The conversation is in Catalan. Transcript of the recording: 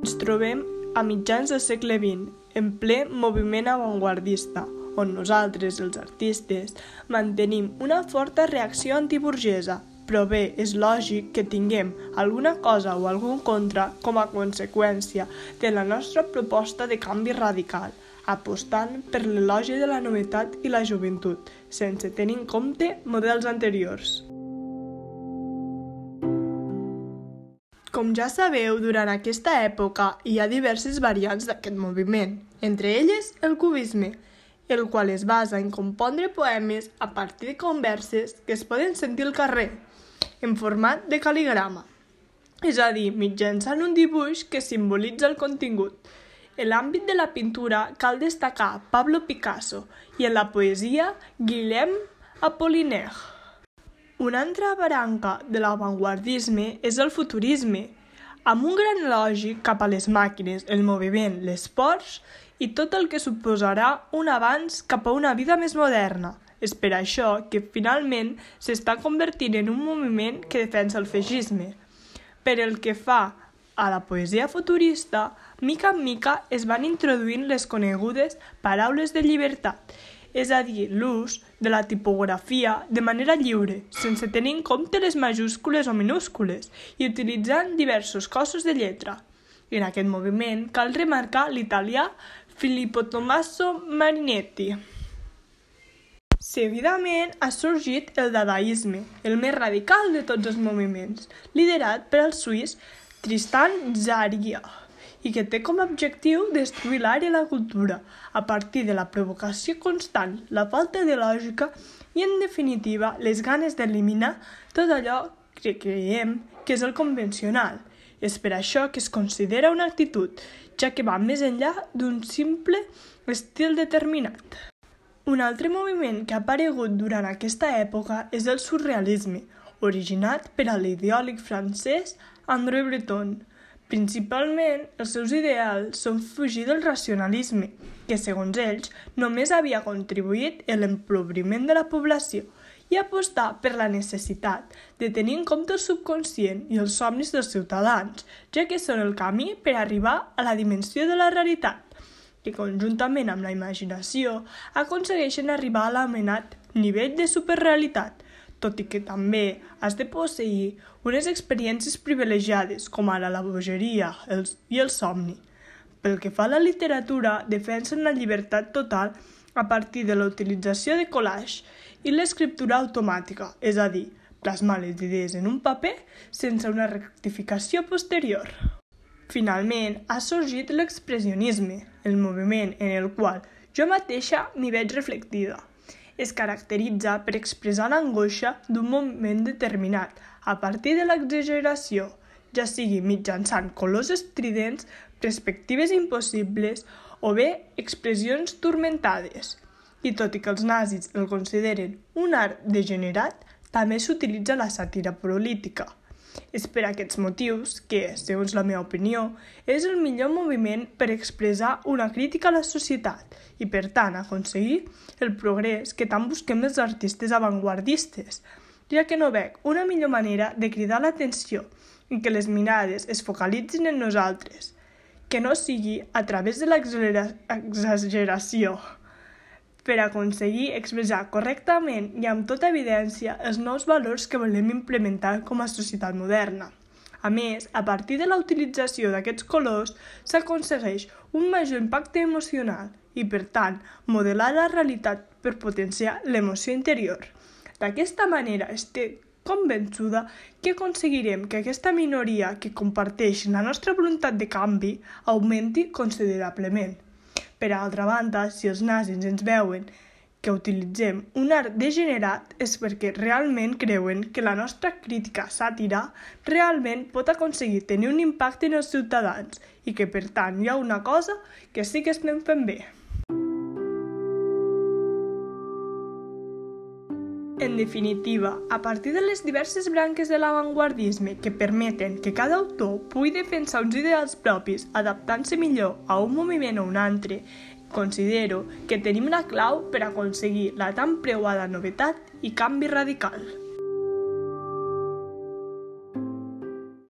Ens trobem a mitjans del segle XX, en ple moviment avantguardista, on nosaltres, els artistes, mantenim una forta reacció antiburgesa, però bé, és lògic que tinguem alguna cosa o algun contra com a conseqüència de la nostra proposta de canvi radical, apostant per l'elogi de la novetat i la joventut, sense tenir en compte models anteriors. Com ja sabeu, durant aquesta època hi ha diverses variants d'aquest moviment, entre elles el cubisme, el qual es basa en compondre poemes a partir de converses que es poden sentir al carrer, en format de cal·ligrama, és a dir, mitjançant un dibuix que simbolitza el contingut. En l'àmbit de la pintura cal destacar Pablo Picasso i en la poesia Guillem Apollinaire. Una altra branca de l'avantguardisme és el futurisme, amb un gran elogi cap a les màquines, el moviment, les ports i tot el que suposarà un avanç cap a una vida més moderna. És per això que finalment s'està convertint en un moviment que defensa el feixisme. Per el que fa a la poesia futurista, mica en mica es van introduint les conegudes paraules de llibertat és a dir, l'ús de la tipografia de manera lliure, sense tenir en compte les majúscules o minúscules i utilitzant diversos cossos de lletra. I en aquest moviment cal remarcar l'italià Filippo Tommaso Marinetti. Seguidament ha sorgit el dadaisme, el més radical de tots els moviments, liderat per el suís Tristan Zaria i que té com a objectiu destruir l'art i la cultura a partir de la provocació constant, la falta de lògica i, en definitiva, les ganes d'eliminar tot allò que creiem que és el convencional. És per això que es considera una actitud, ja que va més enllà d'un simple estil determinat. Un altre moviment que ha aparegut durant aquesta època és el surrealisme, originat per a l'ideòleg francès André Breton, Principalment, els seus ideals són fugir del racionalisme, que, segons ells, només havia contribuït a l'emplobriment de la població i apostar per la necessitat de tenir en compte el subconscient i els somnis dels ciutadans, ja que són el camí per arribar a la dimensió de la realitat, que conjuntament amb la imaginació aconsegueixen arribar a l'amenat nivell de superrealitat, tot i que també has de posseir unes experiències privilegiades, com ara la bogeria el, i el somni. Pel que fa a la literatura, defensen la llibertat total a partir de la utilització de collage i l'escriptura automàtica, és a dir, plasmar les idees en un paper sense una rectificació posterior. Finalment, ha sorgit l'expressionisme, el moviment en el qual jo mateixa m'hi veig reflectida es caracteritza per expressar l'angoixa d'un moment determinat a partir de l'exageració, ja sigui mitjançant colors estridents, perspectives impossibles o bé expressions turmentades. I tot i que els nazis el consideren un art degenerat, també s'utilitza la sàtira política – és per aquests motius que, segons la meva opinió, és el millor moviment per expressar una crítica a la societat i, per tant, aconseguir el progrés que tant busquem els artistes avantguardistes, ja que no veig una millor manera de cridar l'atenció i que les mirades es focalitzin en nosaltres, que no sigui a través de l'exageració per aconseguir expressar correctament i amb tota evidència els nous valors que volem implementar com a societat moderna. A més, a partir de la utilització d'aquests colors s'aconsegueix un major impacte emocional i, per tant, modelar la realitat per potenciar l'emoció interior. D'aquesta manera estic convençuda que aconseguirem que aquesta minoria que comparteix la nostra voluntat de canvi augmenti considerablement. Per altra banda, si els nazis ens veuen que utilitzem un art degenerat és perquè realment creuen que la nostra crítica sàtira realment pot aconseguir tenir un impacte en els ciutadans i que, per tant, hi ha una cosa que sí que estem fent bé. En definitiva, a partir de les diverses branques de l'avantguardisme que permeten que cada autor pugui defensar uns ideals propis adaptant-se millor a un moviment o un altre, considero que tenim la clau per aconseguir la tan preuada novetat i canvi radical.